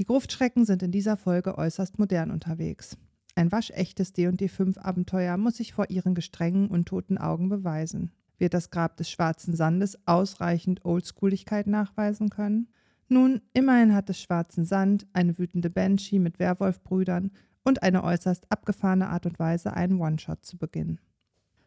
Die Gruftschrecken sind in dieser Folge äußerst modern unterwegs. Ein waschechtes D&D 5 Abenteuer muss sich vor ihren gestrengen und toten Augen beweisen. Wird das Grab des schwarzen Sandes ausreichend Oldschooligkeit nachweisen können? Nun, immerhin hat des schwarzen Sand eine wütende Banshee mit Werwolfbrüdern und eine äußerst abgefahrene Art und Weise, einen One-Shot zu beginnen.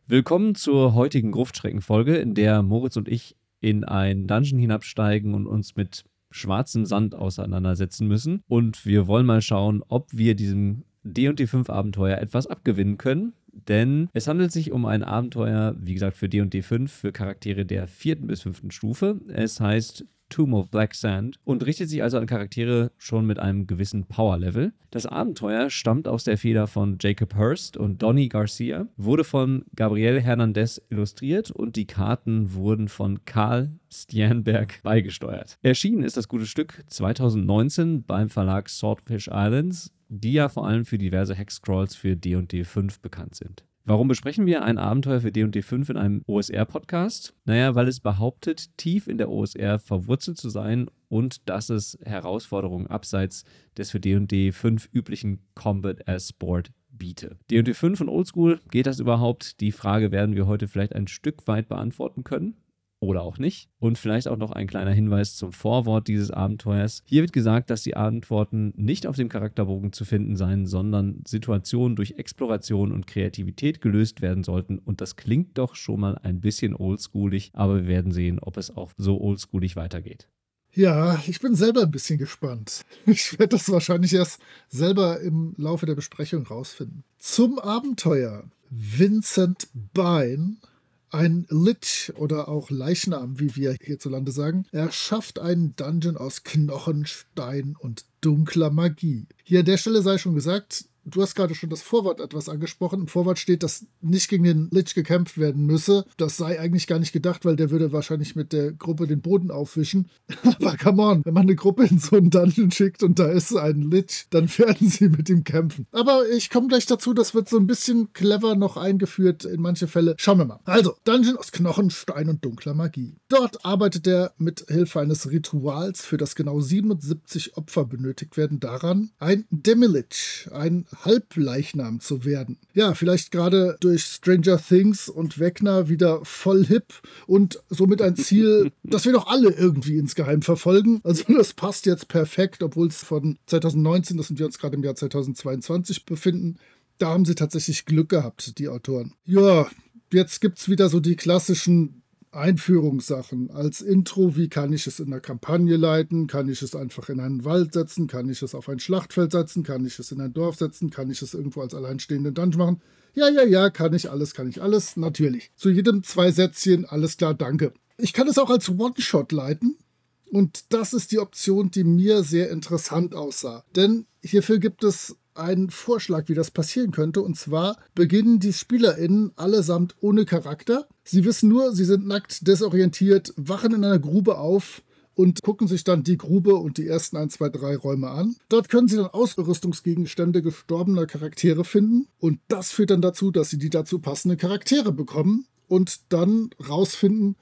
Willkommen zur heutigen Gruftschrecken-Folge, in der Moritz und ich in ein Dungeon hinabsteigen und uns mit schwarzem Sand auseinandersetzen müssen. Und wir wollen mal schauen, ob wir diesem D&D 5 Abenteuer etwas abgewinnen können. Denn es handelt sich um ein Abenteuer, wie gesagt, für D&D 5, für Charaktere der vierten bis fünften Stufe. Es heißt Tomb of Black Sand und richtet sich also an Charaktere schon mit einem gewissen Power-Level. Das Abenteuer stammt aus der Feder von Jacob Hurst und Donny Garcia, wurde von Gabriel Hernandez illustriert und die Karten wurden von Karl Stjernberg beigesteuert. Erschienen ist das gute Stück 2019 beim Verlag Swordfish Islands, die ja vor allem für diverse Hexcrawls für D&D 5 bekannt sind. Warum besprechen wir ein Abenteuer für D&D 5 in einem OSR-Podcast? Naja, weil es behauptet, tief in der OSR verwurzelt zu sein und dass es Herausforderungen abseits des für D&D 5 üblichen Combat as Sport biete. D&D 5 und Oldschool, geht das überhaupt? Die Frage werden wir heute vielleicht ein Stück weit beantworten können oder auch nicht. Und vielleicht auch noch ein kleiner Hinweis zum Vorwort dieses Abenteuers. Hier wird gesagt, dass die Antworten nicht auf dem Charakterbogen zu finden seien, sondern Situationen durch Exploration und Kreativität gelöst werden sollten. Und das klingt doch schon mal ein bisschen oldschoolig, aber wir werden sehen, ob es auch so oldschoolig weitergeht. Ja, ich bin selber ein bisschen gespannt. Ich werde das wahrscheinlich erst selber im Laufe der Besprechung rausfinden. Zum Abenteuer. Vincent Bein ein Lich oder auch Leichnam, wie wir hierzulande sagen, erschafft einen Dungeon aus Knochen, Stein und dunkler Magie. Hier an der Stelle sei schon gesagt, Du hast gerade schon das Vorwort etwas angesprochen. Im Vorwort steht, dass nicht gegen den Lich gekämpft werden müsse. Das sei eigentlich gar nicht gedacht, weil der würde wahrscheinlich mit der Gruppe den Boden aufwischen. Aber come on, wenn man eine Gruppe in so einen Dungeon schickt und da ist ein Lich, dann werden sie mit ihm kämpfen. Aber ich komme gleich dazu, das wird so ein bisschen clever noch eingeführt in manche Fälle. Schauen wir mal. Also, Dungeon aus Knochen, Stein und dunkler Magie. Dort arbeitet er mit Hilfe eines Rituals, für das genau 77 Opfer benötigt werden, daran, ein Demilich, ein Halbleichnam zu werden. Ja, vielleicht gerade durch Stranger Things und Wegner wieder voll hip und somit ein Ziel, das wir doch alle irgendwie insgeheim verfolgen. Also das passt jetzt perfekt, obwohl es von 2019 ist und wir uns gerade im Jahr 2022 befinden. Da haben sie tatsächlich Glück gehabt, die Autoren. Ja, jetzt gibt es wieder so die klassischen Einführungssachen. Als Intro, wie kann ich es in der Kampagne leiten? Kann ich es einfach in einen Wald setzen? Kann ich es auf ein Schlachtfeld setzen? Kann ich es in ein Dorf setzen? Kann ich es irgendwo als alleinstehenden Dungeon machen? Ja, ja, ja, kann ich alles, kann ich alles, natürlich. Zu jedem zwei Sätzchen, alles klar, danke. Ich kann es auch als One-Shot leiten. Und das ist die Option, die mir sehr interessant aussah. Denn hierfür gibt es einen Vorschlag, wie das passieren könnte. Und zwar beginnen die SpielerInnen allesamt ohne Charakter. Sie wissen nur, sie sind nackt, desorientiert, wachen in einer Grube auf und gucken sich dann die Grube und die ersten 1, 2, 3 Räume an. Dort können sie dann Ausrüstungsgegenstände gestorbener Charaktere finden. Und das führt dann dazu, dass sie die dazu passenden Charaktere bekommen und dann rausfinden,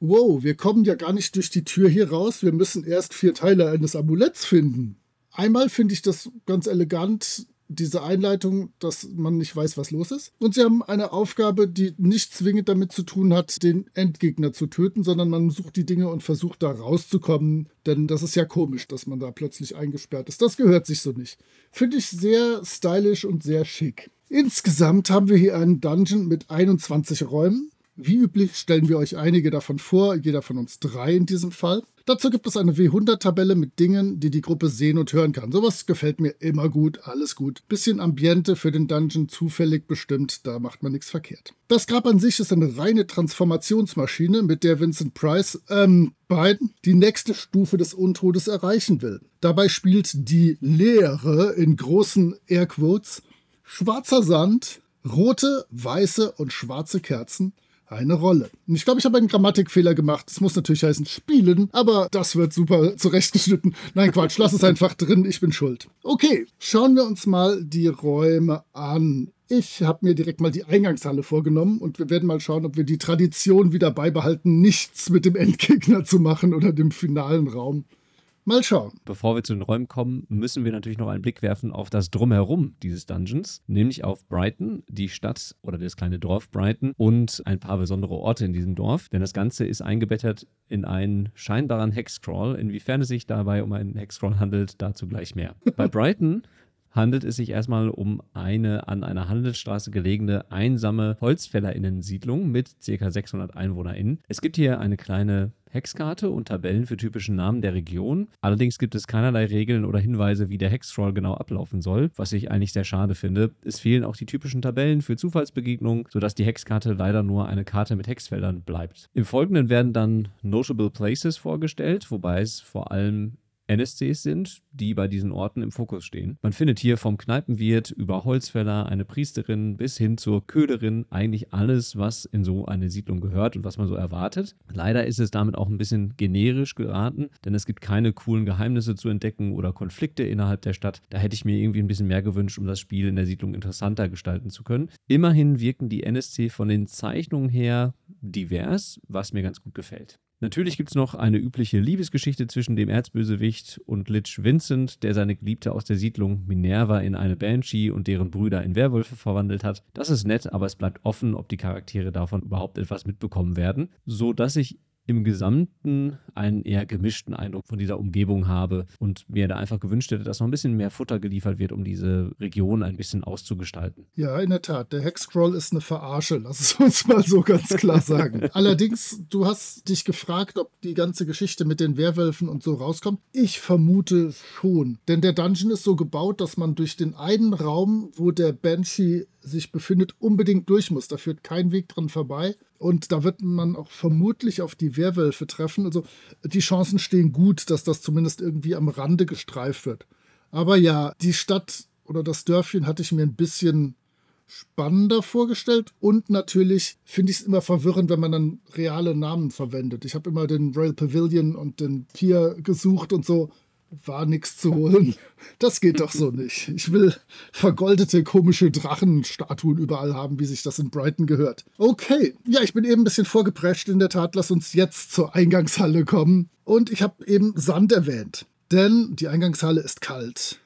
wow, wir kommen ja gar nicht durch die Tür hier raus, wir müssen erst vier Teile eines Amuletts finden. Einmal finde ich das ganz elegant, diese Einleitung, dass man nicht weiß, was los ist. Und sie haben eine Aufgabe, die nicht zwingend damit zu tun hat, den Endgegner zu töten, sondern man sucht die Dinge und versucht da rauszukommen. Denn das ist ja komisch, dass man da plötzlich eingesperrt ist. Das gehört sich so nicht. Finde ich sehr stylisch und sehr schick. Insgesamt haben wir hier einen Dungeon mit 21 Räumen. Wie üblich stellen wir euch einige davon vor, jeder von uns drei in diesem Fall. Dazu gibt es eine W100-Tabelle mit Dingen, die die Gruppe sehen und hören kann. Sowas gefällt mir immer gut, alles gut. Bisschen Ambiente für den Dungeon zufällig bestimmt, da macht man nichts verkehrt. Das Grab an sich ist eine reine Transformationsmaschine, mit der Vincent Price, ähm, Biden die nächste Stufe des Untodes erreichen will. Dabei spielt die Leere in großen Airquotes schwarzer Sand, rote, weiße und schwarze Kerzen eine Rolle. Ich glaube, ich habe einen Grammatikfehler gemacht. Es muss natürlich heißen spielen, aber das wird super zurechtgeschnitten. Nein, Quatsch, lass es einfach drin, ich bin schuld. Okay, schauen wir uns mal die Räume an. Ich habe mir direkt mal die Eingangshalle vorgenommen und wir werden mal schauen, ob wir die Tradition wieder beibehalten, nichts mit dem Endgegner zu machen oder dem finalen Raum. Mal schauen. Bevor wir zu den Räumen kommen, müssen wir natürlich noch einen Blick werfen auf das Drumherum dieses Dungeons, nämlich auf Brighton, die Stadt oder das kleine Dorf Brighton und ein paar besondere Orte in diesem Dorf. Denn das Ganze ist eingebettet in einen scheinbaren Hexcrawl. Inwiefern es sich dabei um einen Hexcrawl handelt, dazu gleich mehr. Bei Brighton handelt es sich erstmal um eine an einer Handelsstraße gelegene einsame Holzfällerinnensiedlung mit ca. 600 EinwohnerInnen. Es gibt hier eine kleine Hexkarte und Tabellen für typische Namen der Region. Allerdings gibt es keinerlei Regeln oder Hinweise, wie der Hexcrawl genau ablaufen soll, was ich eigentlich sehr schade finde. Es fehlen auch die typischen Tabellen für Zufallsbegegnungen, sodass die Hexkarte leider nur eine Karte mit Hexfeldern bleibt. Im Folgenden werden dann Notable Places vorgestellt, wobei es vor allem NSCs sind, die bei diesen Orten im Fokus stehen. Man findet hier vom Kneipenwirt über Holzfäller, eine Priesterin bis hin zur Köderin eigentlich alles, was in so eine Siedlung gehört und was man so erwartet. Leider ist es damit auch ein bisschen generisch geraten, denn es gibt keine coolen Geheimnisse zu entdecken oder Konflikte innerhalb der Stadt. Da hätte ich mir irgendwie ein bisschen mehr gewünscht, um das Spiel in der Siedlung interessanter gestalten zu können. Immerhin wirken die NSC von den Zeichnungen her divers, was mir ganz gut gefällt. Natürlich gibt es noch eine übliche Liebesgeschichte zwischen dem Erzbösewicht und Lich Vincent, der seine Geliebte aus der Siedlung Minerva in eine Banshee und deren Brüder in Werwölfe verwandelt hat. Das ist nett, aber es bleibt offen, ob die Charaktere davon überhaupt etwas mitbekommen werden, so dass ich im Gesamten einen eher gemischten Eindruck von dieser Umgebung habe und mir da einfach gewünscht hätte, dass noch ein bisschen mehr Futter geliefert wird, um diese Region ein bisschen auszugestalten. Ja, in der Tat. Der Hexcrawl ist eine Verarsche, lass es uns mal so ganz klar sagen. Allerdings, du hast dich gefragt, ob die ganze Geschichte mit den Werwölfen und so rauskommt. Ich vermute schon. Denn der Dungeon ist so gebaut, dass man durch den einen Raum, wo der Banshee sich befindet, unbedingt durch muss. Da führt kein Weg dran vorbei. Und da wird man auch vermutlich auf die Werwölfe treffen. Also die Chancen stehen gut, dass das zumindest irgendwie am Rande gestreift wird. Aber ja, die Stadt oder das Dörfchen hatte ich mir ein bisschen spannender vorgestellt. Und natürlich finde ich es immer verwirrend, wenn man dann reale Namen verwendet. Ich habe immer den Royal Pavilion und den Pier gesucht und so war nichts zu holen. Das geht doch so nicht. Ich will vergoldete, komische Drachenstatuen überall haben, wie sich das in Brighton gehört. Okay, ja, ich bin eben ein bisschen vorgeprescht in der Tat. Lass uns jetzt zur Eingangshalle kommen. Und ich habe eben Sand erwähnt. Denn die Eingangshalle ist kalt.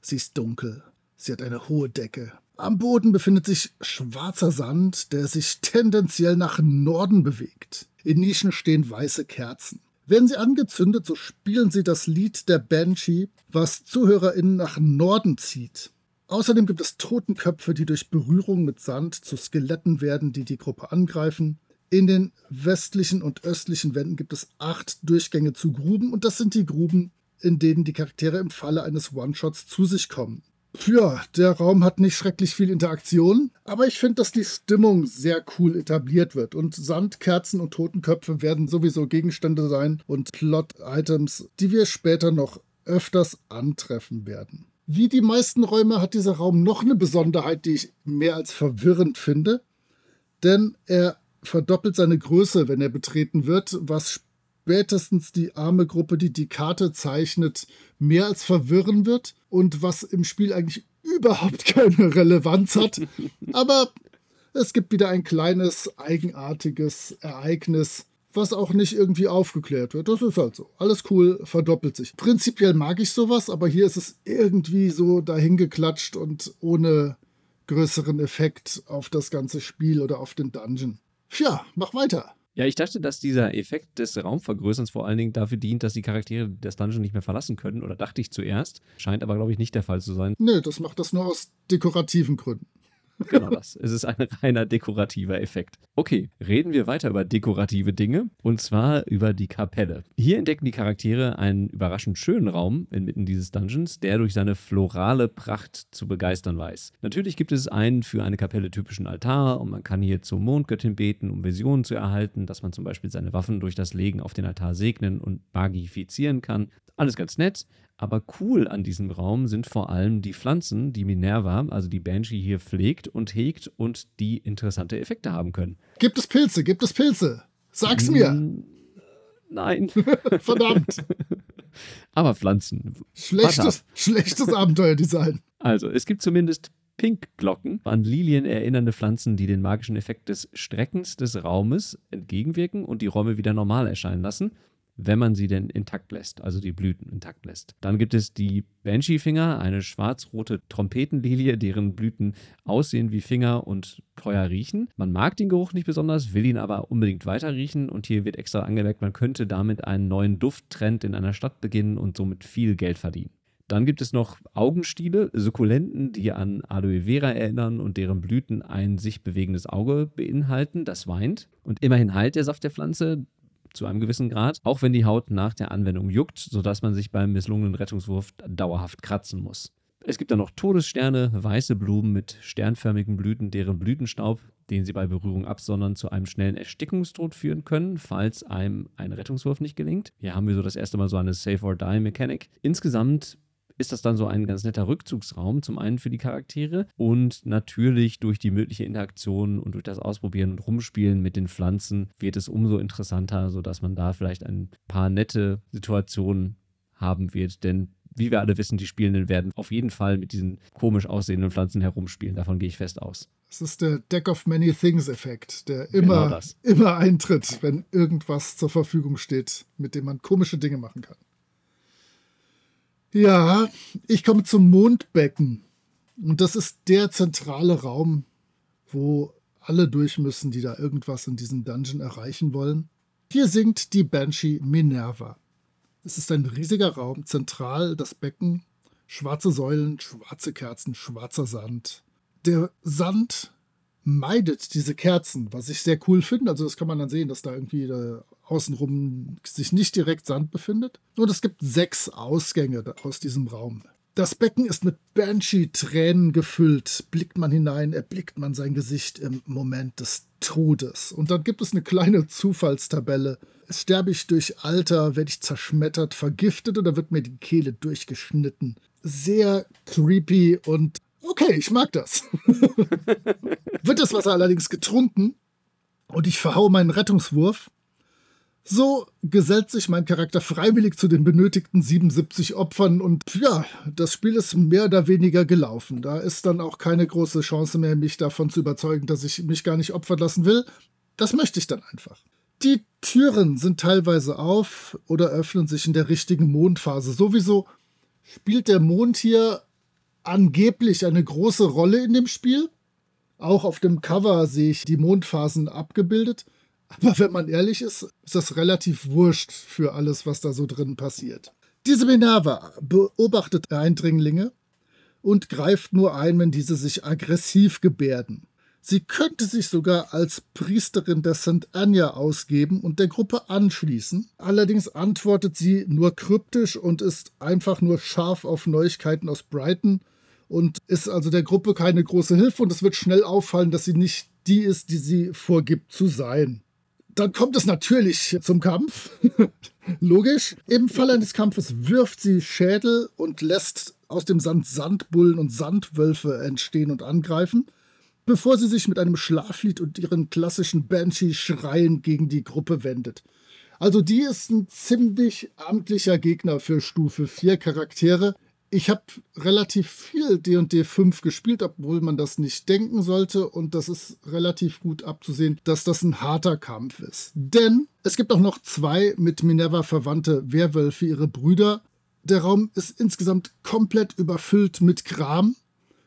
Sie ist dunkel. Sie hat eine hohe Decke. Am Boden befindet sich schwarzer Sand, der sich tendenziell nach Norden bewegt. In Nischen stehen weiße Kerzen. Werden sie angezündet, so spielen sie das Lied der Banshee, was ZuhörerInnen nach Norden zieht. Außerdem gibt es Totenköpfe, die durch Berührung mit Sand zu Skeletten werden, die die Gruppe angreifen. In den westlichen und östlichen Wänden gibt es acht Durchgänge zu Gruben und das sind die Gruben, in denen die Charaktere im Falle eines One-Shots zu sich kommen. Ja, der Raum hat nicht schrecklich viel Interaktion, aber ich finde, dass die Stimmung sehr cool etabliert wird. Und Sand, Kerzen und Totenköpfe werden sowieso Gegenstände sein und Plot-Items, die wir später noch öfters antreffen werden. Wie die meisten Räume hat dieser Raum noch eine Besonderheit, die ich mehr als verwirrend finde. Denn er verdoppelt seine Größe, wenn er betreten wird, was spätestens die arme Gruppe, die die Karte zeichnet, mehr als verwirren wird und was im Spiel eigentlich überhaupt keine Relevanz hat. Aber es gibt wieder ein kleines, eigenartiges Ereignis, was auch nicht irgendwie aufgeklärt wird. Das ist halt so. Alles cool, verdoppelt sich. Prinzipiell mag ich sowas, aber hier ist es irgendwie so dahingeklatscht und ohne größeren Effekt auf das ganze Spiel oder auf den Dungeon. Tja, mach weiter. Ja, ich dachte, dass dieser Effekt des Raumvergrößerns vor allen Dingen dafür dient, dass die Charaktere das Dungeon nicht mehr verlassen können, oder dachte ich zuerst. Scheint aber, glaube ich, nicht der Fall zu sein. Nö, das macht das nur aus dekorativen Gründen. Genau das. Es ist ein reiner dekorativer Effekt. Okay, reden wir weiter über dekorative Dinge und zwar über die Kapelle. Hier entdecken die Charaktere einen überraschend schönen Raum inmitten dieses Dungeons, der durch seine florale Pracht zu begeistern weiß. Natürlich gibt es einen für eine Kapelle typischen Altar und man kann hier zur Mondgöttin beten, um Visionen zu erhalten, dass man zum Beispiel seine Waffen durch das Legen auf den Altar segnen und magifizieren kann. Alles ganz nett. Aber cool an diesem Raum sind vor allem die Pflanzen, die Minerva, also die Banshee hier pflegt und hegt und die interessante Effekte haben können. Gibt es Pilze? Gibt es Pilze? Sag's mir. Mm, Nein. Verdammt. Aber Pflanzen. Schlechtes, schlechtes Abenteuerdesign. Also, es gibt zumindest Pinkglocken, an Lilien erinnernde Pflanzen, die den magischen Effekt des Streckens des Raumes entgegenwirken und die Räume wieder normal erscheinen lassen wenn man sie denn intakt lässt, also die Blüten intakt lässt. Dann gibt es die Banshee-Finger, eine schwarz-rote Trompetenlilie, deren Blüten aussehen wie Finger und teuer riechen. Man mag den Geruch nicht besonders, will ihn aber unbedingt weiter riechen und hier wird extra angemerkt, man könnte damit einen neuen Dufttrend in einer Stadt beginnen und somit viel Geld verdienen. Dann gibt es noch Augenstiele, Sukkulenten, die an Aloe Vera erinnern und deren Blüten ein sich bewegendes Auge beinhalten, das weint. Und immerhin heilt der Saft der Pflanze zu einem gewissen Grad, auch wenn die Haut nach der Anwendung juckt, sodass man sich beim misslungenen Rettungswurf dauerhaft kratzen muss. Es gibt dann noch Todessterne, weiße Blumen mit sternförmigen Blüten, deren Blütenstaub, den sie bei Berührung absondern, zu einem schnellen Erstickungstod führen können, falls einem ein Rettungswurf nicht gelingt. Hier haben wir so das erste Mal so eine Save-or-Die-Mechanik. Insgesamt ist das dann so ein ganz netter Rückzugsraum, zum einen für die Charaktere und natürlich durch die mögliche Interaktion und durch das Ausprobieren und Rumspielen mit den Pflanzen wird es umso interessanter, sodass man da vielleicht ein paar nette Situationen haben wird, denn wie wir alle wissen, die Spielenden werden auf jeden Fall mit diesen komisch aussehenden Pflanzen herumspielen. Davon gehe ich fest aus. Das ist der Deck of Many Things Effekt, der immer, genau immer eintritt, wenn irgendwas zur Verfügung steht, mit dem man komische Dinge machen kann. Ja, ich komme zum Mondbecken. Und das ist der zentrale Raum, wo alle durch müssen, die da irgendwas in diesem Dungeon erreichen wollen. Hier singt die Banshee Minerva. Es ist ein riesiger Raum, zentral das Becken, schwarze Säulen, schwarze Kerzen, schwarzer Sand. Der Sand meidet diese Kerzen, was ich sehr cool finde. Also das kann man dann sehen, dass da irgendwie da außenrum sich nicht direkt Sand befindet. Und es gibt sechs Ausgänge aus diesem Raum. Das Becken ist mit Banshee-Tränen gefüllt. Blickt man hinein, erblickt man sein Gesicht im Moment des Todes. Und dann gibt es eine kleine Zufallstabelle. Sterbe ich durch Alter, werde ich zerschmettert, vergiftet oder wird mir die Kehle durchgeschnitten? Sehr creepy und okay, ich mag das. wird das Wasser allerdings getrunken und ich verhaue meinen Rettungswurf, so gesellt sich mein Charakter freiwillig zu den benötigten 77 Opfern und ja, das Spiel ist mehr oder weniger gelaufen. Da ist dann auch keine große Chance mehr, mich davon zu überzeugen, dass ich mich gar nicht opfern lassen will. Das möchte ich dann einfach. Die Türen sind teilweise auf oder öffnen sich in der richtigen Mondphase. Sowieso spielt der Mond hier angeblich eine große Rolle in dem Spiel. Auch auf dem Cover sehe ich die Mondphasen abgebildet. Aber wenn man ehrlich ist, ist das relativ wurscht für alles, was da so drin passiert. Diese Minerva beobachtet Eindringlinge und greift nur ein, wenn diese sich aggressiv gebärden. Sie könnte sich sogar als Priesterin der St. Anya ausgeben und der Gruppe anschließen. Allerdings antwortet sie nur kryptisch und ist einfach nur scharf auf Neuigkeiten aus Brighton und ist also der Gruppe keine große Hilfe und es wird schnell auffallen, dass sie nicht die ist, die sie vorgibt zu sein. Dann kommt es natürlich zum Kampf. Logisch. Im Fall eines Kampfes wirft sie Schädel und lässt aus dem Sand Sandbullen und Sandwölfe entstehen und angreifen, bevor sie sich mit einem Schlaflied und ihren klassischen Banshee-Schreien gegen die Gruppe wendet. Also die ist ein ziemlich amtlicher Gegner für Stufe 4 Charaktere, ich habe relativ viel D&D 5 gespielt, obwohl man das nicht denken sollte. Und das ist relativ gut abzusehen, dass das ein harter Kampf ist. Denn es gibt auch noch zwei mit Minerva verwandte Werwölfe, ihre Brüder. Der Raum ist insgesamt komplett überfüllt mit Kram.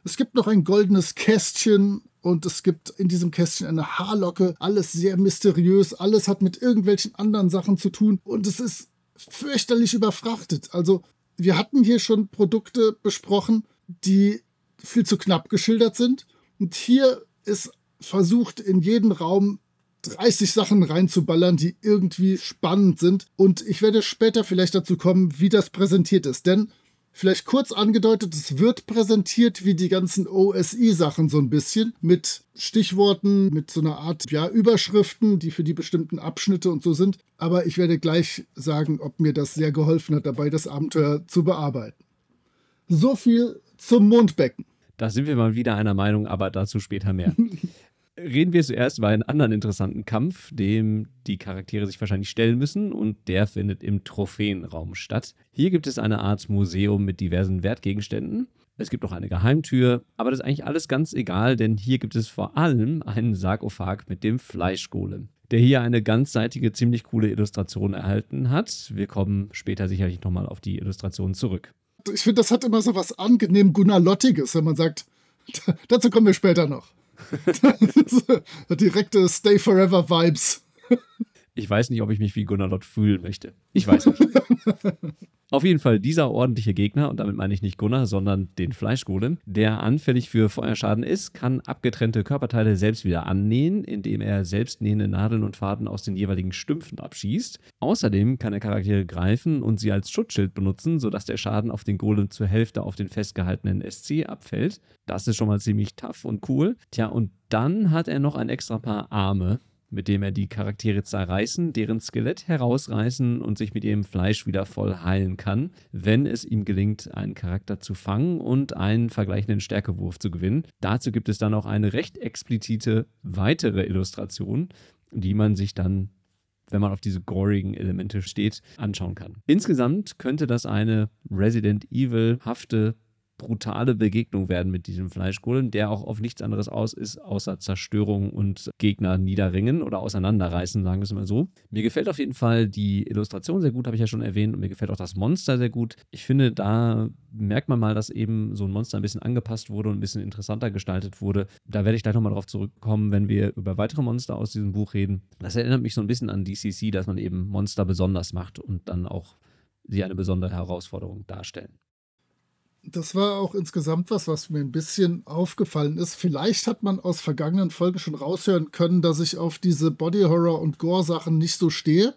Es gibt noch ein goldenes Kästchen und es gibt in diesem Kästchen eine Haarlocke. Alles sehr mysteriös, alles hat mit irgendwelchen anderen Sachen zu tun und es ist fürchterlich überfrachtet. Also wir hatten hier schon Produkte besprochen, die viel zu knapp geschildert sind. Und hier ist versucht, in jeden Raum 30 Sachen reinzuballern, die irgendwie spannend sind. Und ich werde später vielleicht dazu kommen, wie das präsentiert ist. Denn vielleicht kurz angedeutet, es wird präsentiert wie die ganzen OSI-Sachen so ein bisschen mit Stichworten, mit so einer Art ja, Überschriften, die für die bestimmten Abschnitte und so sind. Aber ich werde gleich sagen, ob mir das sehr geholfen hat, dabei das Abenteuer zu bearbeiten. So viel zum Mondbecken. Da sind wir mal wieder einer Meinung, aber dazu später mehr. Reden wir zuerst über einen anderen interessanten Kampf, dem die Charaktere sich wahrscheinlich stellen müssen, und der findet im Trophäenraum statt. Hier gibt es eine Art Museum mit diversen Wertgegenständen. Es gibt auch eine Geheimtür, aber das ist eigentlich alles ganz egal, denn hier gibt es vor allem einen Sarkophag mit dem Fleischgolem, der hier eine ganzseitige, ziemlich coole Illustration erhalten hat. Wir kommen später sicherlich nochmal auf die Illustration zurück. Ich finde, das hat immer so was angenehm Gunnar-Lottiges, wenn man sagt, dazu kommen wir später noch. Direkte Stay Forever Vibes. Ich weiß nicht, ob ich mich wie Gunnar Lott fühlen möchte. Ich weiß nicht. Auf jeden Fall dieser ordentliche Gegner, und damit meine ich nicht Gunnar, sondern den Fleischgolem, der anfällig für Feuerschaden ist, kann abgetrennte Körperteile selbst wieder annähen, indem er selbst nähende Nadeln und Faden aus den jeweiligen Stümpfen abschießt. Außerdem kann er Charaktere greifen und sie als Schutzschild benutzen, sodass der Schaden auf den Golem zur Hälfte auf den festgehaltenen SC abfällt. Das ist schon mal ziemlich tough und cool. Tja, und dann hat er noch ein extra Paar Arme, mit dem er die Charaktere zerreißen, deren Skelett herausreißen und sich mit ihrem Fleisch wieder voll heilen kann, wenn es ihm gelingt, einen Charakter zu fangen und einen vergleichenden Stärkewurf zu gewinnen. Dazu gibt es dann auch eine recht explizite weitere Illustration, die man sich dann wenn man auf diese gorigen Elemente steht, anschauen kann. Insgesamt könnte das eine Resident Evil-hafte brutale Begegnung werden mit diesem Fleischgolem, der auch auf nichts anderes aus ist, außer Zerstörung und Gegner niederringen oder auseinanderreißen, sagen wir es mal so. Mir gefällt auf jeden Fall die Illustration sehr gut, habe ich ja schon erwähnt, und mir gefällt auch das Monster sehr gut. Ich finde, da merkt man mal, dass eben so ein Monster ein bisschen angepasst wurde und ein bisschen interessanter gestaltet wurde. Da werde ich gleich nochmal drauf zurückkommen, wenn wir über weitere Monster aus diesem Buch reden. Das erinnert mich so ein bisschen an DCC, dass man eben Monster besonders macht und dann auch sie eine besondere Herausforderung darstellen das war auch insgesamt was, was mir ein bisschen aufgefallen ist. Vielleicht hat man aus vergangenen Folgen schon raushören können, dass ich auf diese Body Horror und Gore Sachen nicht so stehe.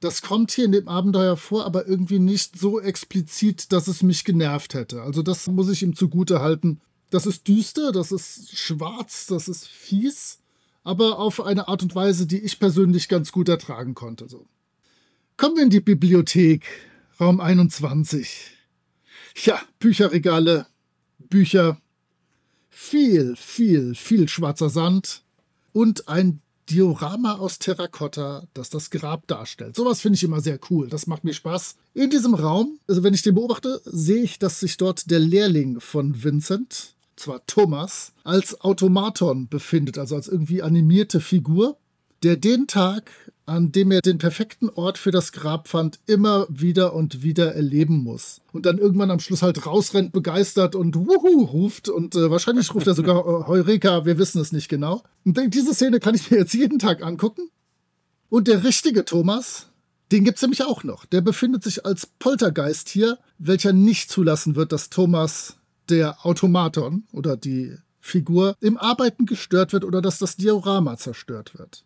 Das kommt hier in dem Abenteuer vor, aber irgendwie nicht so explizit, dass es mich genervt hätte. Also das muss ich ihm zugute halten. Das ist düster, das ist schwarz, das ist fies, aber auf eine Art und Weise, die ich persönlich ganz gut ertragen konnte. So. Kommen wir in die Bibliothek, Raum 21. Ja, Bücherregale, Bücher, viel, viel, viel schwarzer Sand und ein Diorama aus Terrakotta, das das Grab darstellt. Sowas finde ich immer sehr cool. Das macht mir Spaß. In diesem Raum, also wenn ich den beobachte, sehe ich, dass sich dort der Lehrling von Vincent, zwar Thomas, als Automaton befindet, also als irgendwie animierte Figur, der den Tag, an dem er den perfekten Ort für das Grab fand, immer wieder und wieder erleben muss. Und dann irgendwann am Schluss halt rausrennt, begeistert und Wuhu ruft. Und äh, wahrscheinlich ruft er sogar äh, Heureka, wir wissen es nicht genau. Und diese Szene kann ich mir jetzt jeden Tag angucken. Und der richtige Thomas, den gibt es nämlich auch noch. Der befindet sich als Poltergeist hier, welcher nicht zulassen wird, dass Thomas, der Automaton oder die Figur, im Arbeiten gestört wird oder dass das Diorama zerstört wird.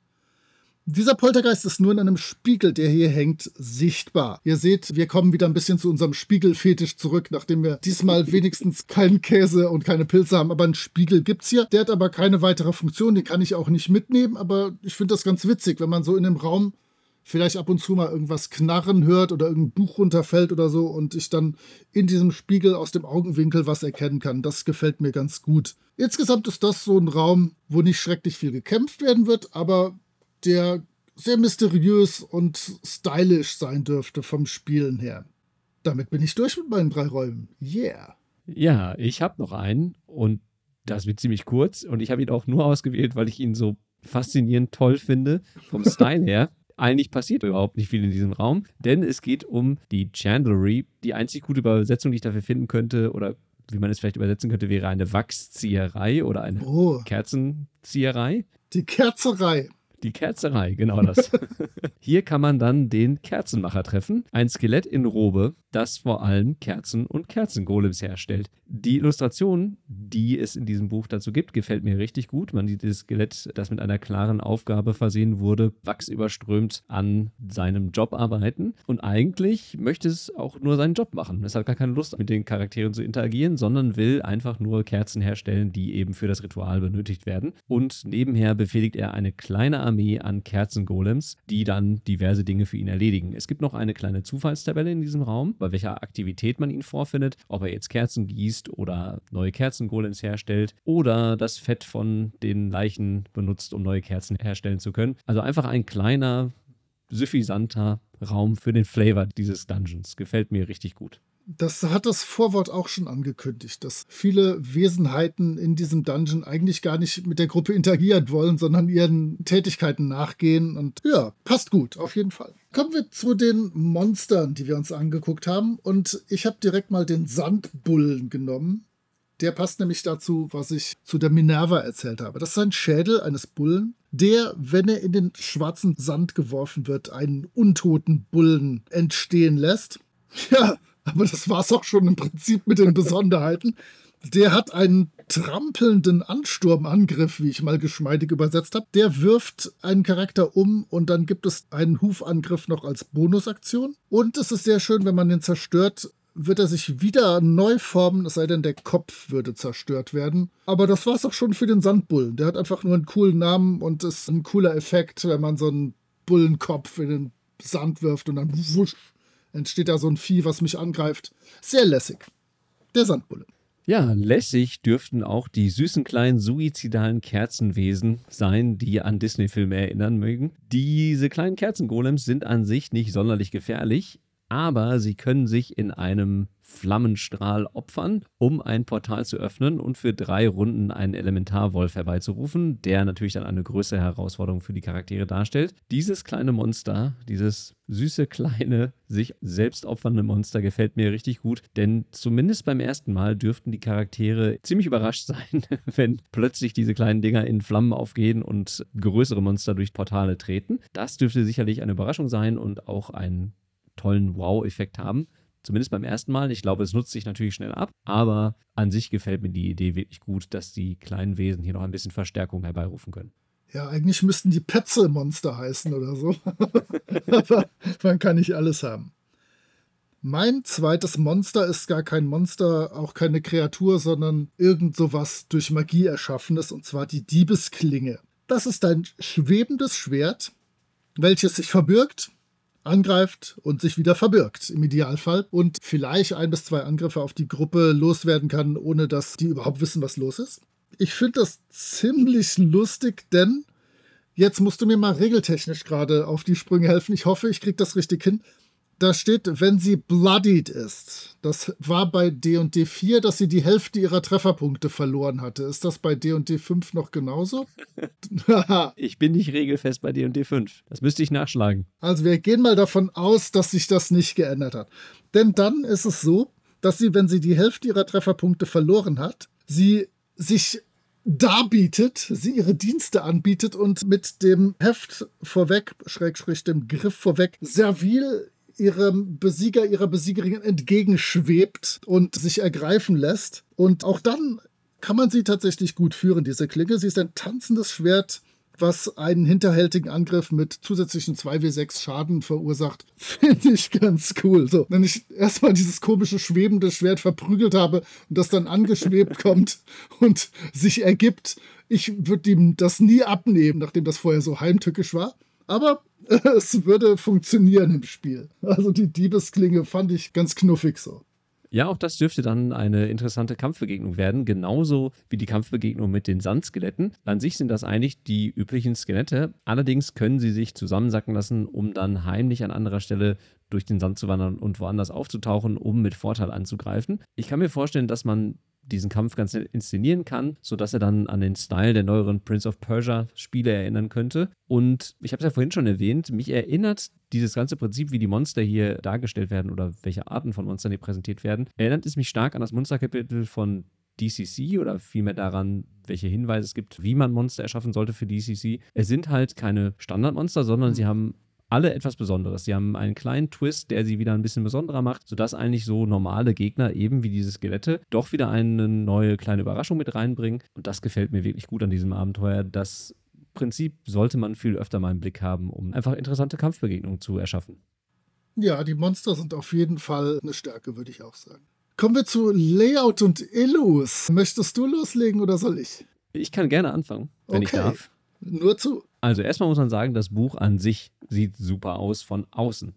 Dieser Poltergeist ist nur in einem Spiegel, der hier hängt, sichtbar. Ihr seht, wir kommen wieder ein bisschen zu unserem Spiegelfetisch zurück, nachdem wir diesmal wenigstens keinen Käse und keine Pilze haben. Aber einen Spiegel gibt's hier. Der hat aber keine weitere Funktion, den kann ich auch nicht mitnehmen. Aber ich finde das ganz witzig, wenn man so in einem Raum vielleicht ab und zu mal irgendwas knarren hört oder irgendein Buch runterfällt oder so und ich dann in diesem Spiegel aus dem Augenwinkel was erkennen kann. Das gefällt mir ganz gut. Insgesamt ist das so ein Raum, wo nicht schrecklich viel gekämpft werden wird, aber der sehr mysteriös und stylisch sein dürfte vom Spielen her. Damit bin ich durch mit meinen drei Räumen. Yeah. Ja, ich habe noch einen und das wird ziemlich kurz und ich habe ihn auch nur ausgewählt, weil ich ihn so faszinierend toll finde vom Style her. Eigentlich passiert überhaupt nicht viel in diesem Raum, denn es geht um die Chandlery. Die einzig gute Übersetzung, die ich dafür finden könnte, oder wie man es vielleicht übersetzen könnte, wäre eine Wachszieherei oder eine oh. Kerzenzieherei. Die Kerzerei. Die Kerzerei, genau das. Hier kann man dann den Kerzenmacher treffen. Ein Skelett in Robe, das vor allem Kerzen und Kerzengolems herstellt. Die Illustration, die es in diesem Buch dazu gibt. Gefällt mir richtig gut. Man sieht das Skelett, das mit einer klaren Aufgabe versehen wurde, wachsüberströmt an seinem Job arbeiten. Und eigentlich möchte es auch nur seinen Job machen. Es hat gar keine Lust, mit den Charakteren zu interagieren, sondern will einfach nur Kerzen herstellen, die eben für das Ritual benötigt werden. Und nebenher befehligt er eine kleine Armee an Kerzengolems, die dann diverse Dinge für ihn erledigen. Es gibt noch eine kleine Zufallstabelle in diesem Raum, bei welcher Aktivität man ihn vorfindet, ob er jetzt Kerzen gießt oder neue Kerzengolems herstellt oder das Fett von den Leichen benutzt, um neue Kerzen herstellen zu können. Also einfach ein kleiner, suffisanter Raum für den Flavor dieses Dungeons. Gefällt mir richtig gut. Das hat das Vorwort auch schon angekündigt, dass viele Wesenheiten in diesem Dungeon eigentlich gar nicht mit der Gruppe interagieren wollen, sondern ihren Tätigkeiten nachgehen. Und ja, passt gut, auf jeden Fall. Kommen wir zu den Monstern, die wir uns angeguckt haben. Und ich habe direkt mal den Sandbullen genommen. Der passt nämlich dazu, was ich zu der Minerva erzählt habe. Das ist ein Schädel eines Bullen, der, wenn er in den schwarzen Sand geworfen wird, einen untoten Bullen entstehen lässt. Ja, aber das war es auch schon im Prinzip mit den Besonderheiten. Der hat einen trampelnden Ansturmangriff, wie ich mal geschmeidig übersetzt habe. Der wirft einen Charakter um und dann gibt es einen Hufangriff noch als Bonusaktion. Und es ist sehr schön, wenn man den zerstört, wird er sich wieder neu formen, es sei denn, der Kopf würde zerstört werden. Aber das war es auch schon für den Sandbullen. Der hat einfach nur einen coolen Namen und ist ein cooler Effekt, wenn man so einen Bullenkopf in den Sand wirft und dann wusch, entsteht da so ein Vieh, was mich angreift. Sehr lässig. Der Sandbulle. Ja, lässig dürften auch die süßen kleinen suizidalen Kerzenwesen sein, die an Disney-Filme erinnern mögen. Diese kleinen Kerzengolems sind an sich nicht sonderlich gefährlich, aber sie können sich in einem Flammenstrahl opfern, um ein Portal zu öffnen und für drei Runden einen Elementarwolf herbeizurufen, der natürlich dann eine größere Herausforderung für die Charaktere darstellt. Dieses kleine Monster, dieses süße, kleine, sich selbst opfernde Monster gefällt mir richtig gut, denn zumindest beim ersten Mal dürften die Charaktere ziemlich überrascht sein, wenn plötzlich diese kleinen Dinger in Flammen aufgehen und größere Monster durch Portale treten. Das dürfte sicherlich eine Überraschung sein und auch einen tollen Wow-Effekt haben. Zumindest beim ersten Mal. Ich glaube, es nutzt sich natürlich schnell ab, aber an sich gefällt mir die Idee wirklich gut, dass die kleinen Wesen hier noch ein bisschen Verstärkung herbeirufen können. Ja, eigentlich müssten die Petzel-Monster heißen oder so. aber man kann nicht alles haben. Mein zweites Monster ist gar kein Monster, auch keine Kreatur, sondern irgend sowas durch Magie erschaffenes, und zwar die Diebesklinge. Das ist ein schwebendes Schwert, welches sich verbirgt angreift und sich wieder verbirgt im Idealfall und vielleicht ein bis zwei Angriffe auf die Gruppe loswerden kann, ohne dass die überhaupt wissen, was los ist. Ich finde das ziemlich lustig, denn jetzt musst du mir mal regeltechnisch gerade auf die Sprünge helfen. Ich hoffe, ich kriege das richtig hin da steht, wenn sie bloodied ist. Das war bei D&D 4, dass sie die Hälfte ihrer Trefferpunkte verloren hatte. Ist das bei D&D 5 noch genauso? ich bin nicht regelfest bei D&D 5. Das müsste ich nachschlagen. Also wir gehen mal davon aus, dass sich das nicht geändert hat. Denn dann ist es so, dass sie, wenn sie die Hälfte ihrer Trefferpunkte verloren hat, sie sich darbietet, sie ihre Dienste anbietet und mit dem Heft vorweg, Schrägstrich dem Griff vorweg, servil ihrem Besieger, ihrer Besiegerin entgegenschwebt und sich ergreifen lässt. Und auch dann kann man sie tatsächlich gut führen, diese Klinge. Sie ist ein tanzendes Schwert, was einen hinterhältigen Angriff mit zusätzlichen 2w6 Schaden verursacht. Finde ich ganz cool. So, wenn ich erstmal dieses komische schwebende Schwert verprügelt habe und das dann angeschwebt kommt und sich ergibt, ich würde ihm das nie abnehmen, nachdem das vorher so heimtückisch war. Aber es würde funktionieren im Spiel. Also die Diebesklinge fand ich ganz knuffig so. Ja, auch das dürfte dann eine interessante Kampfbegegnung werden, genauso wie die Kampfbegegnung mit den Sandskeletten. An sich sind das eigentlich die üblichen Skelette, allerdings können sie sich zusammensacken lassen, um dann heimlich an anderer Stelle durch den Sand zu wandern und woanders aufzutauchen, um mit Vorteil anzugreifen. Ich kann mir vorstellen, dass man diesen Kampf ganz inszenieren kann, sodass er dann an den Style der neueren Prince of Persia Spiele erinnern könnte. Und ich habe es ja vorhin schon erwähnt, mich erinnert dieses ganze Prinzip, wie die Monster hier dargestellt werden oder welche Arten von Monstern hier präsentiert werden, erinnert es mich stark an das Monsterkapitel von DCC oder vielmehr daran, welche Hinweise es gibt, wie man Monster erschaffen sollte für DCC. Es sind halt keine Standardmonster, sondern sie haben alle etwas Besonderes. Sie haben einen kleinen Twist, der sie wieder ein bisschen besonderer macht, sodass eigentlich so normale Gegner, eben wie diese Skelette, doch wieder eine neue kleine Überraschung mit reinbringen. Und das gefällt mir wirklich gut an diesem Abenteuer. Das Prinzip sollte man viel öfter mal im Blick haben, um einfach interessante Kampfbegegnungen zu erschaffen. Ja, die Monster sind auf jeden Fall eine Stärke, würde ich auch sagen. Kommen wir zu Layout und Illus. Möchtest du loslegen oder soll ich? Ich kann gerne anfangen, wenn okay. ich darf. Nur zu. Also erstmal muss man sagen, das Buch an sich sieht super aus von außen.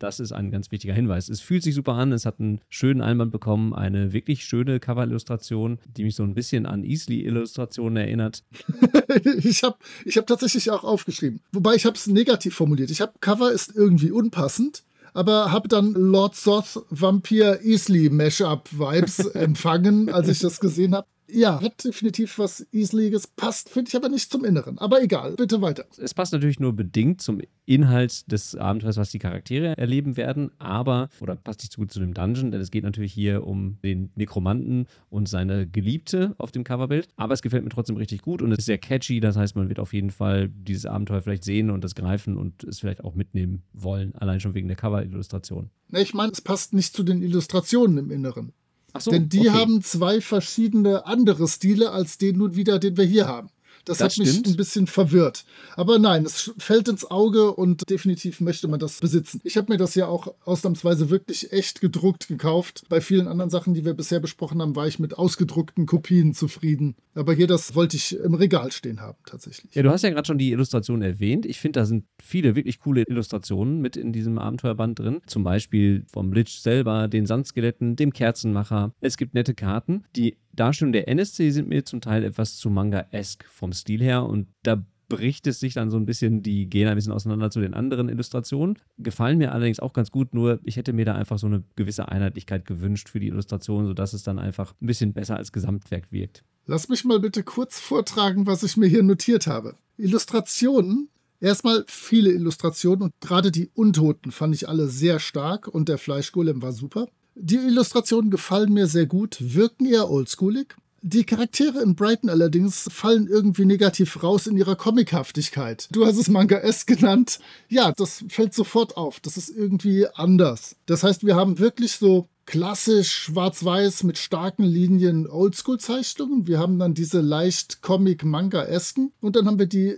Das ist ein ganz wichtiger Hinweis. Es fühlt sich super an, es hat einen schönen Einband bekommen, eine wirklich schöne Cover-Illustration, die mich so ein bisschen an Easily-Illustrationen erinnert. ich habe ich hab tatsächlich auch aufgeschrieben. Wobei ich habe es negativ formuliert. Ich habe Cover ist irgendwie unpassend aber habe dann Lord Soth Vampir Easily Mashup Vibes empfangen, als ich das gesehen habe. Ja, hat definitiv was Easiliges, passt, finde ich aber nicht zum Inneren. Aber egal, bitte weiter. Es passt natürlich nur bedingt zum Inhalt des Abenteuers, was die Charaktere erleben werden, aber, oder passt nicht so gut zu dem Dungeon, denn es geht natürlich hier um den Nekromanten und seine Geliebte auf dem Coverbild. Aber es gefällt mir trotzdem richtig gut und es ist sehr catchy, das heißt, man wird auf jeden Fall dieses Abenteuer vielleicht sehen und das greifen und es vielleicht auch mitnehmen wollen, allein schon wegen der Cover-Illustration. Ich meine, es passt nicht zu den Illustrationen im Inneren. So, Denn die okay. haben zwei verschiedene andere Stile als den nun wieder, den wir hier haben. Das, Das hat mich stimmt. ein bisschen verwirrt. Aber nein, es fällt ins Auge und definitiv möchte man das besitzen. Ich habe mir das ja auch ausnahmsweise wirklich echt gedruckt gekauft. Bei vielen anderen Sachen, die wir bisher besprochen haben, war ich mit ausgedruckten Kopien zufrieden. Aber hier, das wollte ich im Regal stehen haben, tatsächlich. Ja, du hast ja gerade schon die Illustrationen erwähnt. Ich finde, da sind viele wirklich coole Illustrationen mit in diesem Abenteuerband drin. Zum Beispiel vom Lich selber, den Sandskeletten, dem Kerzenmacher. Es gibt nette Karten. Die Darstellungen der NSC sind mir zum Teil etwas zu Manga-esque vom Stil her und da bricht es sich dann so ein bisschen, die gehen ein bisschen auseinander zu den anderen Illustrationen. Gefallen mir allerdings auch ganz gut, nur ich hätte mir da einfach so eine gewisse Einheitlichkeit gewünscht für die Illustration, sodass es dann einfach ein bisschen besser als Gesamtwerk wirkt. Lass mich mal bitte kurz vortragen, was ich mir hier notiert habe. Illustrationen. Erstmal viele Illustrationen und gerade die Untoten fand ich alle sehr stark und der Fleischgolem war super. Die Illustrationen gefallen mir sehr gut, wirken eher oldschoolig. Die Charaktere in Brighton allerdings fallen irgendwie negativ raus in ihrer Comichaftigkeit. Du hast es Manga S genannt. Ja, das fällt sofort auf. Das ist irgendwie anders. Das heißt, wir haben wirklich so klassisch schwarz-weiß mit starken Linien Oldschool-Zeichnungen. Wir haben dann diese leicht Comic-Manga-esken. Und dann haben wir die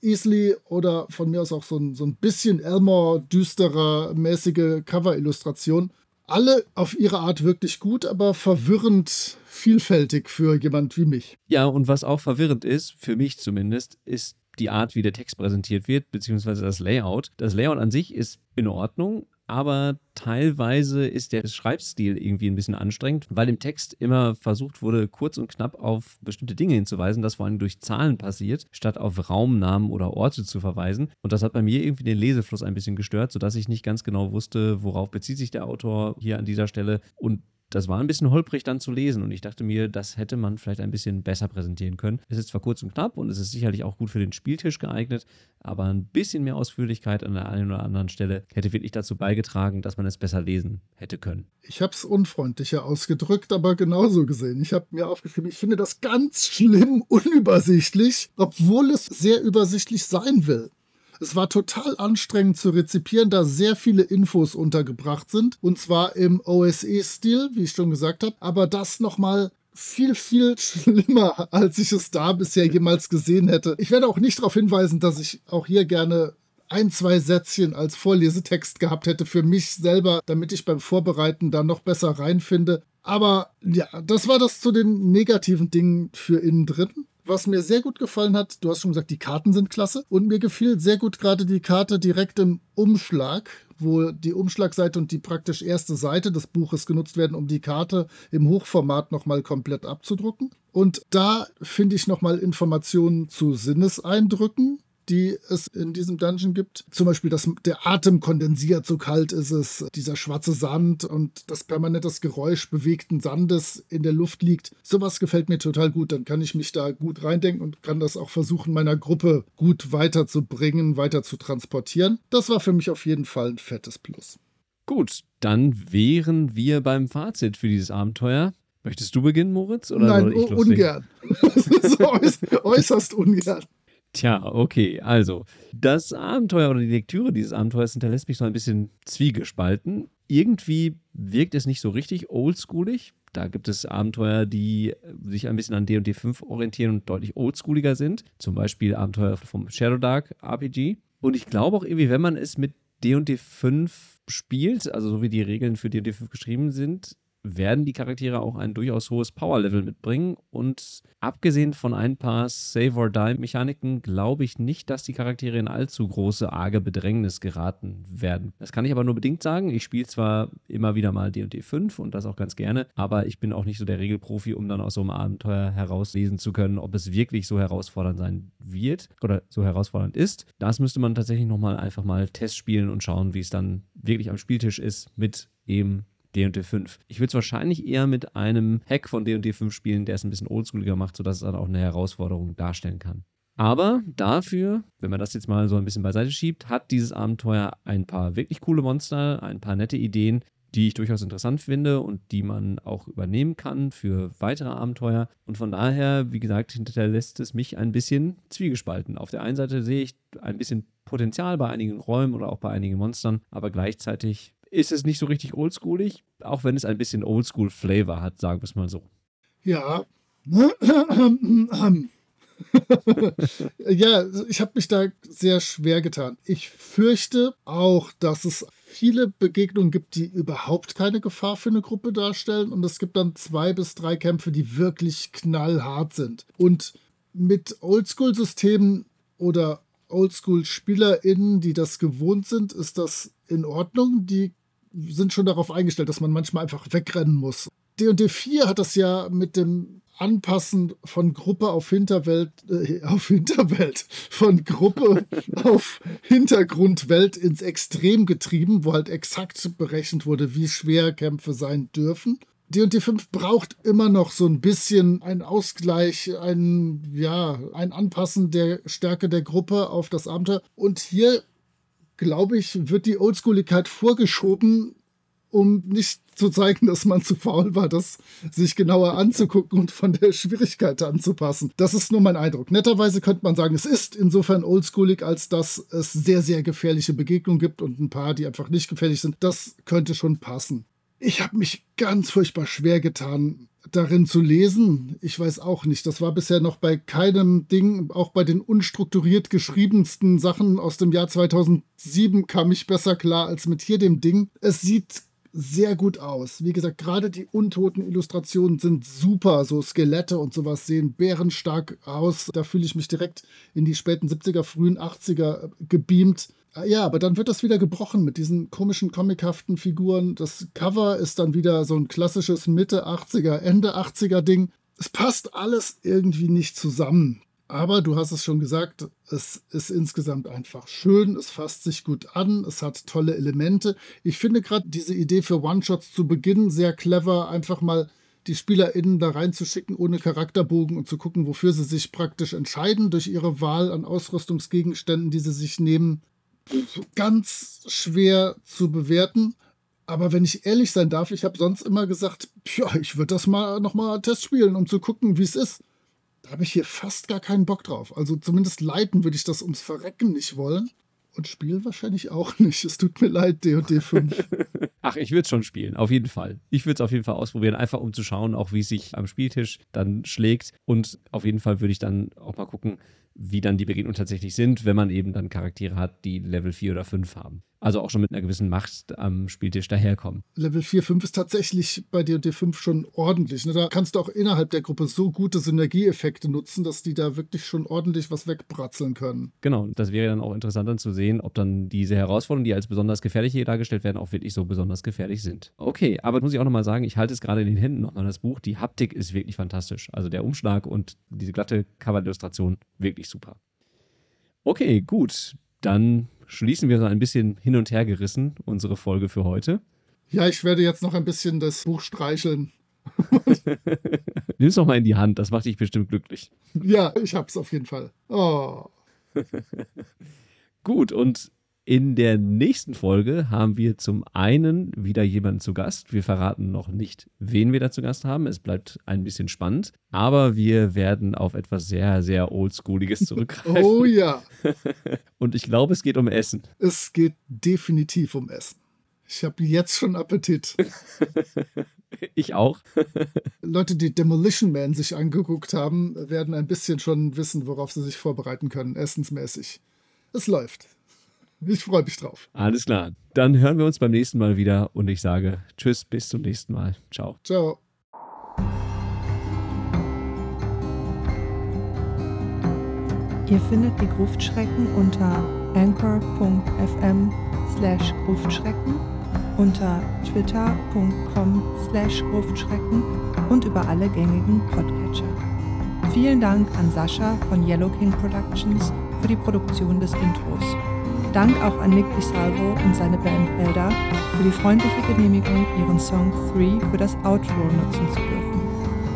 Easily oder von mir aus auch so ein, so ein bisschen Elmore düsterer mäßige Cover-Illustration. Alle auf ihre Art wirklich gut, aber verwirrend vielfältig für jemand wie mich. Ja, und was auch verwirrend ist, für mich zumindest, ist die Art, wie der Text präsentiert wird, beziehungsweise das Layout. Das Layout an sich ist in Ordnung, aber teilweise ist der Schreibstil irgendwie ein bisschen anstrengend, weil im Text immer versucht wurde, kurz und knapp auf bestimmte Dinge hinzuweisen, das vor allem durch Zahlen passiert, statt auf Raumnamen oder Orte zu verweisen. Und das hat bei mir irgendwie den Lesefluss ein bisschen gestört, sodass ich nicht ganz genau wusste, worauf bezieht sich der Autor hier an dieser Stelle. Und das war ein bisschen holprig dann zu lesen und ich dachte mir, das hätte man vielleicht ein bisschen besser präsentieren können. Es ist zwar kurz und knapp und es ist sicherlich auch gut für den Spieltisch geeignet, aber ein bisschen mehr Ausführlichkeit an der einen oder anderen Stelle hätte wirklich dazu beigetragen, dass man es besser lesen hätte können. Ich habe es unfreundlicher ausgedrückt, aber genauso gesehen. Ich habe mir aufgeschrieben, ich finde das ganz schlimm unübersichtlich, obwohl es sehr übersichtlich sein will. Es war total anstrengend zu rezipieren, da sehr viele Infos untergebracht sind. Und zwar im OSE-Stil, wie ich schon gesagt habe. Aber das nochmal viel, viel schlimmer, als ich es da bisher jemals gesehen hätte. Ich werde auch nicht darauf hinweisen, dass ich auch hier gerne ein, zwei Sätzchen als Vorlesetext gehabt hätte für mich selber, damit ich beim Vorbereiten da noch besser reinfinde. Aber ja, das war das zu den negativen Dingen für innen drin. Was mir sehr gut gefallen hat, du hast schon gesagt, die Karten sind klasse. Und mir gefiel sehr gut gerade die Karte direkt im Umschlag, wo die Umschlagseite und die praktisch erste Seite des Buches genutzt werden, um die Karte im Hochformat nochmal komplett abzudrucken. Und da finde ich nochmal Informationen zu Sinneseindrücken, die es in diesem Dungeon gibt. Zum Beispiel, dass der Atem kondensiert, so kalt ist es, dieser schwarze Sand und das permanentes Geräusch bewegten Sandes in der Luft liegt. Sowas gefällt mir total gut. Dann kann ich mich da gut reindenken und kann das auch versuchen, meiner Gruppe gut weiterzubringen, weiter zu transportieren. Das war für mich auf jeden Fall ein fettes Plus. Gut, dann wären wir beim Fazit für dieses Abenteuer. Möchtest du beginnen, Moritz? Nein, soll ungern. äußerst ungern. Tja, okay, also das Abenteuer oder die Lektüre dieses Abenteuers hinterlässt mich so ein bisschen zwiegespalten. Irgendwie wirkt es nicht so richtig oldschoolig. Da gibt es Abenteuer, die sich ein bisschen an D&D 5 orientieren und deutlich oldschooliger sind. Zum Beispiel Abenteuer vom Shadow Dark RPG. Und ich glaube auch irgendwie, wenn man es mit D&D 5 spielt, also so wie die Regeln für D&D 5 geschrieben sind, werden die Charaktere auch ein durchaus hohes Power-Level mitbringen. Und abgesehen von ein paar Save-or-Die-Mechaniken glaube ich nicht, dass die Charaktere in allzu große, arge Bedrängnis geraten werden. Das kann ich aber nur bedingt sagen. Ich spiele zwar immer wieder mal D&D 5 und das auch ganz gerne, aber ich bin auch nicht so der Regelprofi, um dann aus so einem Abenteuer herauslesen zu können, ob es wirklich so herausfordernd sein wird oder so herausfordernd ist. Das müsste man tatsächlich nochmal einfach mal Test spielen und schauen, wie es dann wirklich am Spieltisch ist mit eben D&D 5. Ich würde es wahrscheinlich eher mit einem Hack von D&D 5 spielen, der es ein bisschen oldschooliger macht, sodass es dann auch eine Herausforderung darstellen kann. Aber dafür, wenn man das jetzt mal so ein bisschen beiseite schiebt, hat dieses Abenteuer ein paar wirklich coole Monster, ein paar nette Ideen, die ich durchaus interessant finde und die man auch übernehmen kann für weitere Abenteuer. Und von daher, wie gesagt, hinterlässt es mich ein bisschen zwiegespalten. Auf der einen Seite sehe ich ein bisschen Potenzial bei einigen Räumen oder auch bei einigen Monstern, aber gleichzeitig ist es nicht so richtig oldschoolig, auch wenn es ein bisschen Oldschool-Flavor hat, sagen wir es mal so. Ja. ja, ich habe mich da sehr schwer getan. Ich fürchte auch, dass es viele Begegnungen gibt, die überhaupt keine Gefahr für eine Gruppe darstellen. Und es gibt dann zwei bis drei Kämpfe, die wirklich knallhart sind. Und mit Oldschool-Systemen oder Oldschool-SpielerInnen, die das gewohnt sind, ist das in Ordnung. Die sind schon darauf eingestellt, dass man manchmal einfach wegrennen muss. D&D 4 hat das ja mit dem Anpassen von Gruppe auf Hinterwelt, äh, auf Hinterwelt, von Gruppe auf Hintergrundwelt ins Extrem getrieben, wo halt exakt berechnet wurde, wie schwer Kämpfe sein dürfen. D&D 5 braucht immer noch so ein bisschen einen Ausgleich, ein, ja, ein Anpassen der Stärke der Gruppe auf das Abenteuer. Und hier glaube ich, wird die Oldschooligkeit vorgeschoben, um nicht zu zeigen, dass man zu faul war, das sich genauer anzugucken und von der Schwierigkeit anzupassen. Das ist nur mein Eindruck. Netterweise könnte man sagen, es ist insofern oldschoolig, als dass es sehr, sehr gefährliche Begegnungen gibt und ein paar, die einfach nicht gefährlich sind. Das könnte schon passen. Ich habe mich ganz furchtbar schwer getan, darin zu lesen. Ich weiß auch nicht. Das war bisher noch bei keinem Ding, auch bei den unstrukturiert geschriebensten Sachen aus dem Jahr 2007 kam ich besser klar als mit hier dem Ding. Es sieht sehr gut aus. Wie gesagt, gerade die untoten Illustrationen sind super. So Skelette und sowas sehen bärenstark aus. Da fühle ich mich direkt in die späten 70er, frühen 80er gebeamt. Ah, ja, aber dann wird das wieder gebrochen mit diesen komischen comichaften Figuren. Das Cover ist dann wieder so ein klassisches Mitte 80er, Ende 80er Ding. Es passt alles irgendwie nicht zusammen. Aber du hast es schon gesagt, es ist insgesamt einfach schön, es fasst sich gut an, es hat tolle Elemente. Ich finde gerade diese Idee für One-Shots zu Beginn sehr clever, einfach mal die SpielerInnen da reinzuschicken ohne Charakterbogen und zu gucken, wofür sie sich praktisch entscheiden durch ihre Wahl an Ausrüstungsgegenständen, die sie sich nehmen ganz schwer zu bewerten. Aber wenn ich ehrlich sein darf, ich habe sonst immer gesagt, ja, ich würde das mal nochmal Test spielen, um zu gucken, wie es ist. Da habe ich hier fast gar keinen Bock drauf. Also zumindest leiten würde ich das ums Verrecken nicht wollen. Und spielen wahrscheinlich auch nicht. Es tut mir leid, D&D 5. Ach, ich würde es schon spielen, auf jeden Fall. Ich würde es auf jeden Fall ausprobieren, einfach um zu schauen, auch wie es sich am Spieltisch dann schlägt. Und auf jeden Fall würde ich dann auch mal gucken, wie dann die Begegnungen tatsächlich sind, wenn man eben dann Charaktere hat, die Level 4 oder 5 haben. Also auch schon mit einer gewissen Macht am Spieltisch daherkommen. Level 4, 5 ist tatsächlich bei D&D 5 schon ordentlich. Ne? Da kannst du auch innerhalb der Gruppe so gute Synergieeffekte nutzen, dass die da wirklich schon ordentlich was wegbratzeln können. Genau, das wäre dann auch interessant dann zu sehen, ob dann diese Herausforderungen, die als besonders gefährlich hier dargestellt werden, auch wirklich so besonders gefährlich sind. Okay, aber muss ich auch nochmal sagen, ich halte es gerade in den Händen nochmal das Buch. Die Haptik ist wirklich fantastisch. Also der Umschlag und diese glatte Cover-Illustration, wirklich super. Okay, gut. Dann schließen wir so ein bisschen hin und her gerissen unsere Folge für heute. Ja, ich werde jetzt noch ein bisschen das Buch streicheln. Nimm es doch mal in die Hand, das macht dich bestimmt glücklich. Ja, ich hab's auf jeden Fall. Oh. Gut, und In der nächsten Folge haben wir zum einen wieder jemanden zu Gast. Wir verraten noch nicht, wen wir da zu Gast haben. Es bleibt ein bisschen spannend. Aber wir werden auf etwas sehr, sehr Oldschooliges zurückgreifen. Oh ja. Und ich glaube, es geht um Essen. Es geht definitiv um Essen. Ich habe jetzt schon Appetit. ich auch. Leute, die Demolition Man sich angeguckt haben, werden ein bisschen schon wissen, worauf sie sich vorbereiten können, essensmäßig. Es läuft. Ich freue mich drauf. Alles klar. Dann hören wir uns beim nächsten Mal wieder und ich sage Tschüss, bis zum nächsten Mal. Ciao. Ciao. Ihr findet die Gruftschrecken unter anchor.fm slash Gruftschrecken, unter twitter.com slash Gruftschrecken und über alle gängigen Podcatcher. Vielen Dank an Sascha von Yellow King Productions für die Produktion des Intros. Dank auch an Nick DiSalvo und seine Band Elda für die freundliche Genehmigung, ihren Song 3 für das Outro nutzen zu dürfen.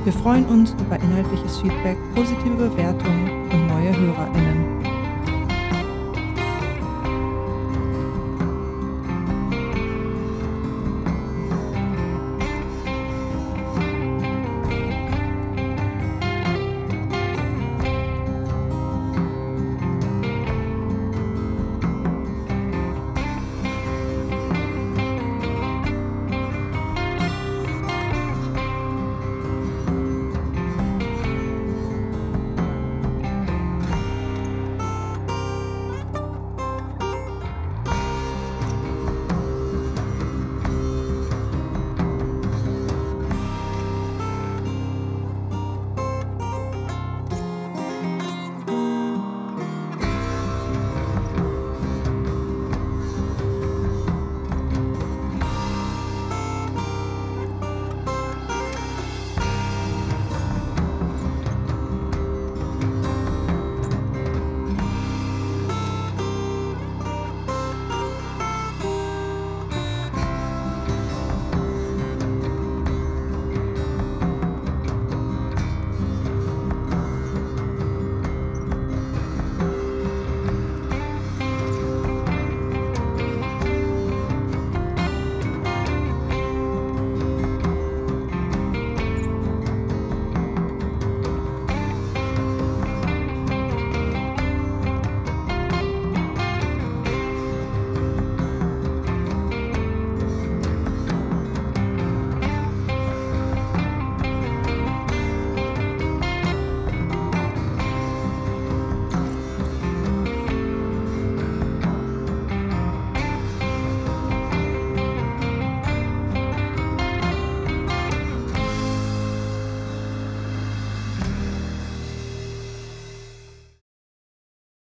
Wir freuen uns über inhaltliches Feedback, positive Bewertungen und neue HörerInnen.